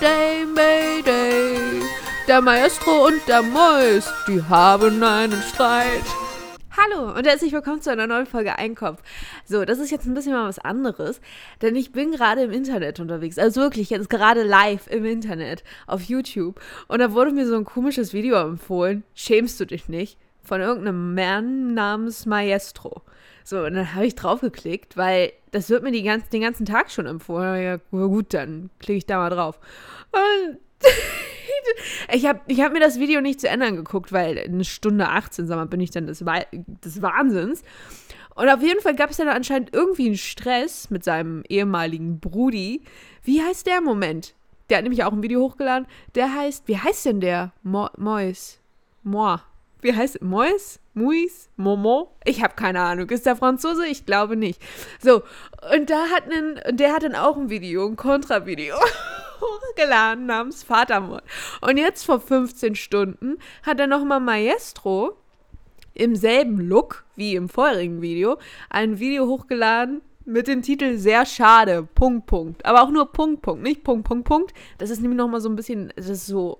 Mayday, Mayday. Der Maestro und der Mois, die haben einen Streit. Hallo und herzlich willkommen zu einer neuen Folge Einkopf. So, das ist jetzt ein bisschen mal was anderes, denn ich bin gerade im Internet unterwegs. Also wirklich, jetzt gerade live im Internet auf YouTube. Und da wurde mir so ein komisches Video empfohlen. Schämst du dich nicht? Von irgendeinem Mann namens Maestro. So, und dann habe ich draufgeklickt, weil das wird mir die ganz, den ganzen Tag schon empfohlen. Ja, gut, dann klicke ich da mal drauf. Und ich habe ich hab mir das Video nicht zu Ende angeguckt, weil eine Stunde 18, sag mal, bin ich dann des, des Wahnsinns. Und auf jeden Fall gab es dann anscheinend irgendwie einen Stress mit seinem ehemaligen Brudi. Wie heißt der? Moment. Der hat nämlich auch ein Video hochgeladen. Der heißt, wie heißt denn der? Mo Mois. Moi. Wie heißt Mois? Muis? Momo? Ich habe keine Ahnung. Ist der Franzose? Ich glaube nicht. So, und da hat einen, der hat dann auch ein Video, ein Kontravideo. hochgeladen namens Vatermord. Und jetzt vor 15 Stunden hat er nochmal Maestro im selben Look wie im vorherigen Video ein Video hochgeladen mit dem Titel Sehr schade, Punkt, Punkt. Aber auch nur Punkt, Punkt, nicht Punkt, Punkt, Punkt. Das ist nämlich nochmal so ein bisschen, das ist so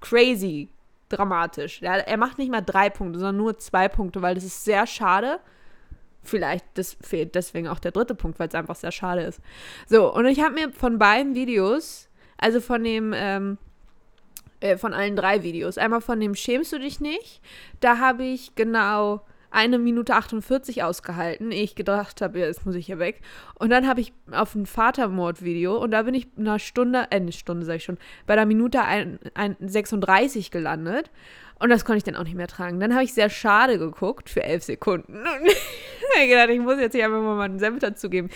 crazy dramatisch. Er, er macht nicht mal drei Punkte, sondern nur zwei Punkte, weil das ist sehr schade. Vielleicht das fehlt deswegen auch der dritte Punkt, weil es einfach sehr schade ist. So, und ich habe mir von beiden Videos also von dem, ähm, äh, von allen drei Videos. Einmal von dem Schämst du dich nicht? Da habe ich genau eine Minute 48 ausgehalten, ehe ich gedacht habe, ja, jetzt muss ich hier weg. Und dann habe ich auf ein Vatermord-Video und da bin ich einer Stunde, äh, eine Stunde sag ich schon, bei der Minute ein, ein 36 gelandet. Und das konnte ich dann auch nicht mehr tragen. Dann habe ich sehr schade geguckt für elf Sekunden. Und ich gedacht, ich muss jetzt hier einfach mal meinen Senf dazugeben.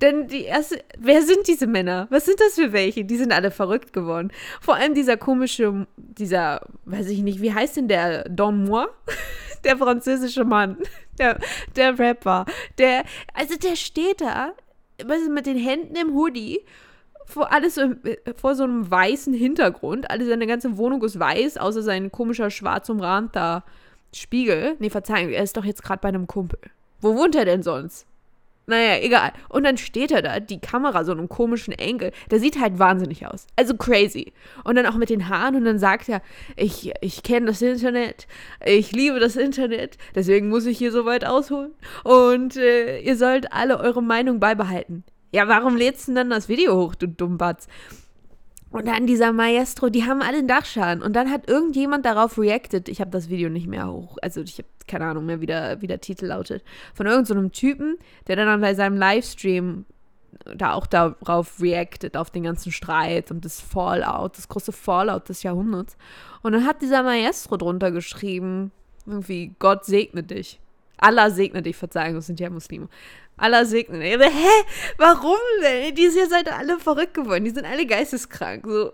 Denn die erste, wer sind diese Männer? Was sind das für welche? Die sind alle verrückt geworden. Vor allem dieser komische, dieser, weiß ich nicht, wie heißt denn der Don Moi? Der französische Mann, der, der Rapper, der, also der steht da, weißt du, mit den Händen im Hoodie vor alles vor so einem weißen Hintergrund. Alles seine ganze Wohnung ist weiß, außer sein komischer schwarz umrahmter Spiegel. Nee, Verzeihung, er ist doch jetzt gerade bei einem Kumpel. Wo wohnt er denn sonst? Naja, egal. Und dann steht er da, die Kamera so einem komischen Enkel. Der sieht halt wahnsinnig aus. Also crazy. Und dann auch mit den Haaren und dann sagt er, ich, ich kenne das Internet, ich liebe das Internet, deswegen muss ich hier so weit ausholen. Und äh, ihr sollt alle eure Meinung beibehalten. Ja, warum lädst du denn dann das Video hoch, du Dummbatz? Und dann dieser Maestro, die haben alle einen Dachschaden. Und dann hat irgendjemand darauf reacted. Ich habe das Video nicht mehr hoch. Also ich habe keine Ahnung mehr, wie der, wie der Titel lautet. Von irgendeinem so Typen, der dann bei seinem Livestream da auch darauf reacted, auf den ganzen Streit und das Fallout, das große Fallout des Jahrhunderts. Und dann hat dieser Maestro drunter geschrieben, irgendwie, Gott segne dich. Allah segne dich, Verzeihung, das sind ja Muslime. Allah segne dich. Hä? Warum denn? Die sind ja alle verrückt geworden. Die sind alle geisteskrank. So.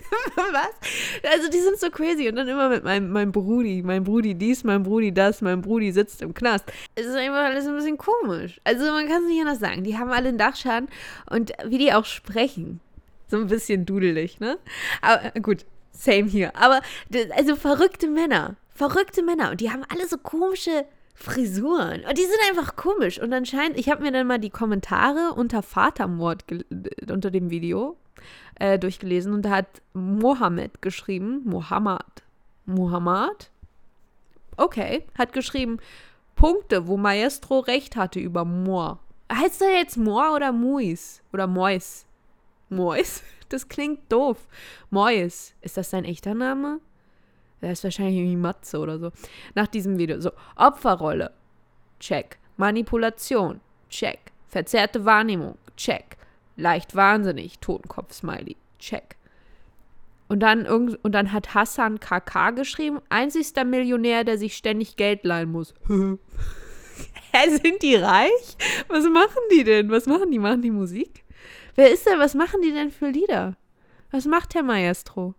Was? Also die sind so crazy und dann immer mit meinem, meinem Brudi, mein Brudi dies, mein Brudi das, mein Brudi sitzt im Knast. Es ist einfach alles ein bisschen komisch. Also man kann es nicht anders sagen. Die haben alle einen Dachschaden und wie die auch sprechen. So ein bisschen dudelig, ne? Aber gut, same hier. Aber also verrückte Männer. Verrückte Männer. Und die haben alle so komische Frisuren. Und die sind einfach komisch. Und anscheinend, ich habe mir dann mal die Kommentare unter Vatermord unter dem Video äh, durchgelesen und da hat Mohammed geschrieben, Mohammed, Mohammed, okay, hat geschrieben, Punkte, wo Maestro recht hatte über Moor. Heißt er jetzt Moor oder Muis? Oder Mois? Mois? Das klingt doof. Mois. Ist das sein echter Name? Der ist wahrscheinlich irgendwie Matze oder so. Nach diesem Video. So, Opferrolle. Check. Manipulation. Check. Verzerrte Wahrnehmung. Check. Leicht wahnsinnig. Totenkopf-Smiley. Check. Und dann, und dann hat Hassan KK geschrieben, einzigster Millionär, der sich ständig Geld leihen muss. Hä, sind die reich? Was machen die denn? Was machen die? Machen die Musik? Wer ist denn? Was machen die denn für Lieder? Was macht der Maestro?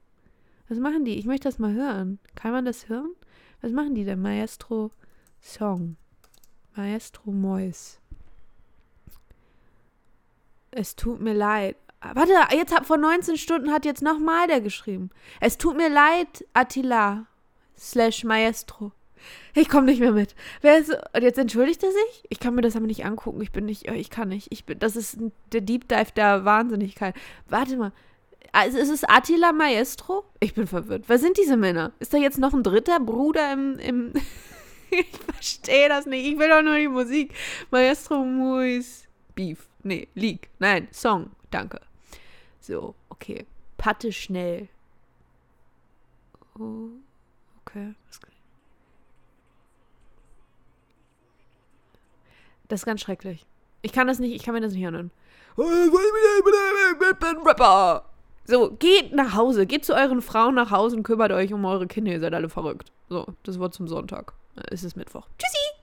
Was machen die? Ich möchte das mal hören. Kann man das hören? Was machen die denn? Maestro Song. Maestro Mois. Es tut mir leid. Warte, jetzt hat vor 19 Stunden hat jetzt nochmal der geschrieben. Es tut mir leid, Attila slash Maestro. Ich komme nicht mehr mit. Wer ist, und jetzt entschuldigt er sich? Ich kann mir das aber nicht angucken. Ich bin nicht, ich kann nicht. Ich bin, das ist der Deep Dive der Wahnsinnigkeit. Warte mal. Also ist es Attila Maestro? Ich bin verwirrt. Wer sind diese Männer? Ist da jetzt noch ein dritter Bruder im. im ich verstehe das nicht. Ich will doch nur die Musik. Maestro Muis Beef. Nee, League. Nein, Song. Danke. So, okay. Patte schnell. Oh, okay. Das ist ganz schrecklich. Ich kann das nicht, ich kann mir das nicht hören. Ich bin Rapper. So, geht nach Hause, geht zu euren Frauen nach Hause und kümmert euch um eure Kinder. Ihr seid alle verrückt. So, das Wort zum Sonntag. Es ist Mittwoch. Tschüssi!